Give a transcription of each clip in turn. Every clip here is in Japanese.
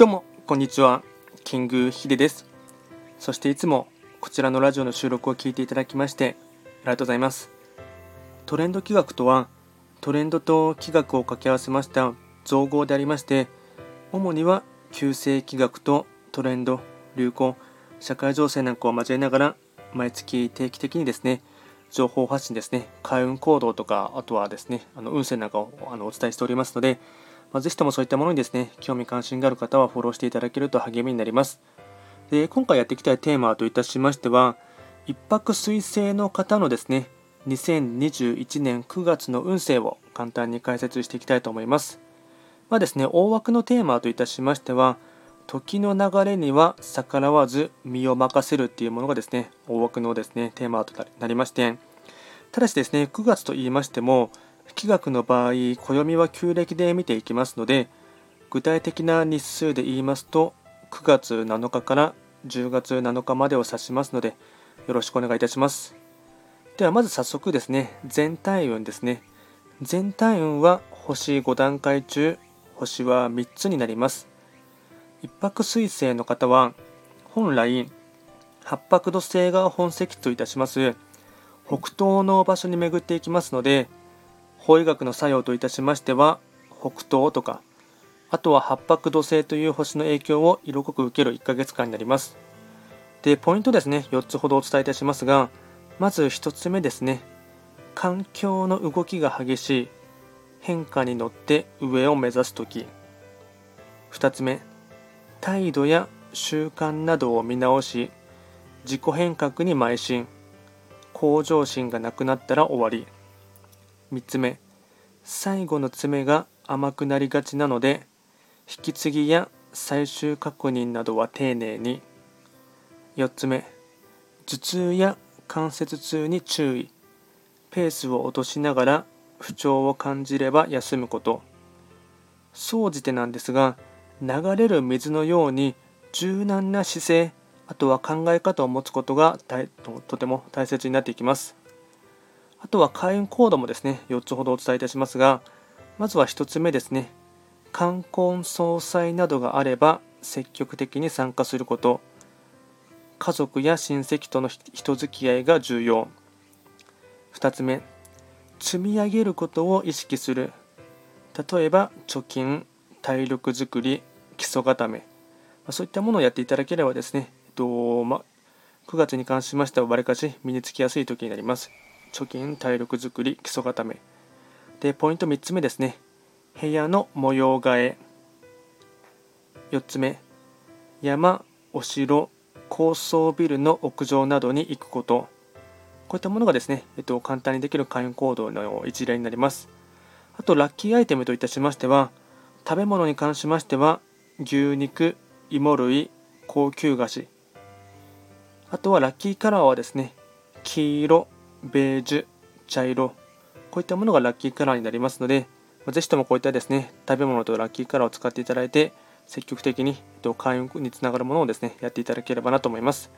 どうも、こんにちは。キングヒデです。そしていつもこちらのラジオの収録を聞いていただきましてありがとうございます。トレンド企画とは、トレンドと企画を掛け合わせました造語でありまして、主には旧世企画とトレンド、流行、社会情勢なんかを交えながら、毎月定期的にですね、情報発信ですね、開運行動とか、あとはですね、あの運勢なんかをあのお伝えしておりますので、まあ、ぜひともそういったものにですね、興味関心がある方はフォローしていただけると励みになります。で、今回やっていきたいテーマといたしましては、一泊水星の方のですね、2021年9月の運勢を簡単に解説していきたいと思います。まあですね、大枠のテーマといたしましては、時の流れには逆らわず身を任せるっていうものがですね、大枠のですね、テーマとなりまして、ただしですね、9月と言いましても、気学の場合、暦は旧暦で見ていきますので、具体的な日数で言いますと、9月7日から10月7日までを指しますので、よろしくお願いいたします。ではまず早速ですね、全体運ですね。全体運は星5段階中、星は3つになります。一泊水星の方は、本来、八白土星が本石といたします、北東の場所に巡っていきますので、法医学の作用といたしましては北東とかあとは八白土星という星の影響を色濃く受ける1ヶ月間になります。でポイントですね。4つほどお伝えいたしますがまず1つ目ですね。環境の動きが激しい。変化に乗って上を目指す時。2つ目。態度や習慣などを見直し自己変革に邁進。向上心がなくなったら終わり。3つ目。最後の詰めが甘くなりがちなので引き継ぎや最終確認などは丁寧に。4つ目。頭痛や関節痛に注意。ペースを落としながら不調を感じれば休むこと。総じてなんですが流れる水のように柔軟な姿勢あとは考え方を持つことがとても大切になっていきます。あとは開運コードもですね、4つほどお伝えいたしますが、まずは1つ目ですね、冠婚葬祭などがあれば積極的に参加すること、家族や親戚との人付き合いが重要。2つ目、積み上げることを意識する。例えば、貯金、体力づくり、基礎固め、そういったものをやっていただければですね、えっとま、9月に関しましてはわりかし身につきやすい時になります。貯金、体力づくり、基礎固め。で、ポイント3つ目ですね。部屋の模様替え。4つ目、山、お城、高層ビルの屋上などに行くこと。こういったものがですね、えっと、簡単にできる開運行動の一例になります。あと、ラッキーアイテムといたしましては、食べ物に関しましては、牛肉、芋類、高級菓子。あとはラッキーカラーはですね、黄色、ベージュ、茶色、こういったものがラッキーカラーになりますので、ぜひともこういったですね、食べ物とラッキーカラーを使っていただいて、積極的に開運につながるものをですね、やっていただければなと思います。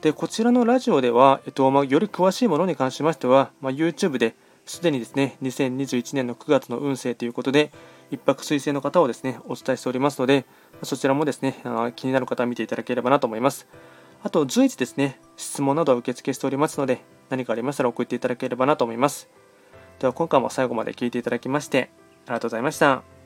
で、こちらのラジオでは、えっとまあ、より詳しいものに関しましては、まあ、YouTube ですでにですね、2021年の9月の運勢ということで、一泊水星の方をですね、お伝えしておりますので、そちらもですね、気になる方は見ていただければなと思います。あと、随時ですね、質問などを受付しておりますので、何かありましたら送っていただければなと思います。では今回も最後まで聴いていただきましてありがとうございました。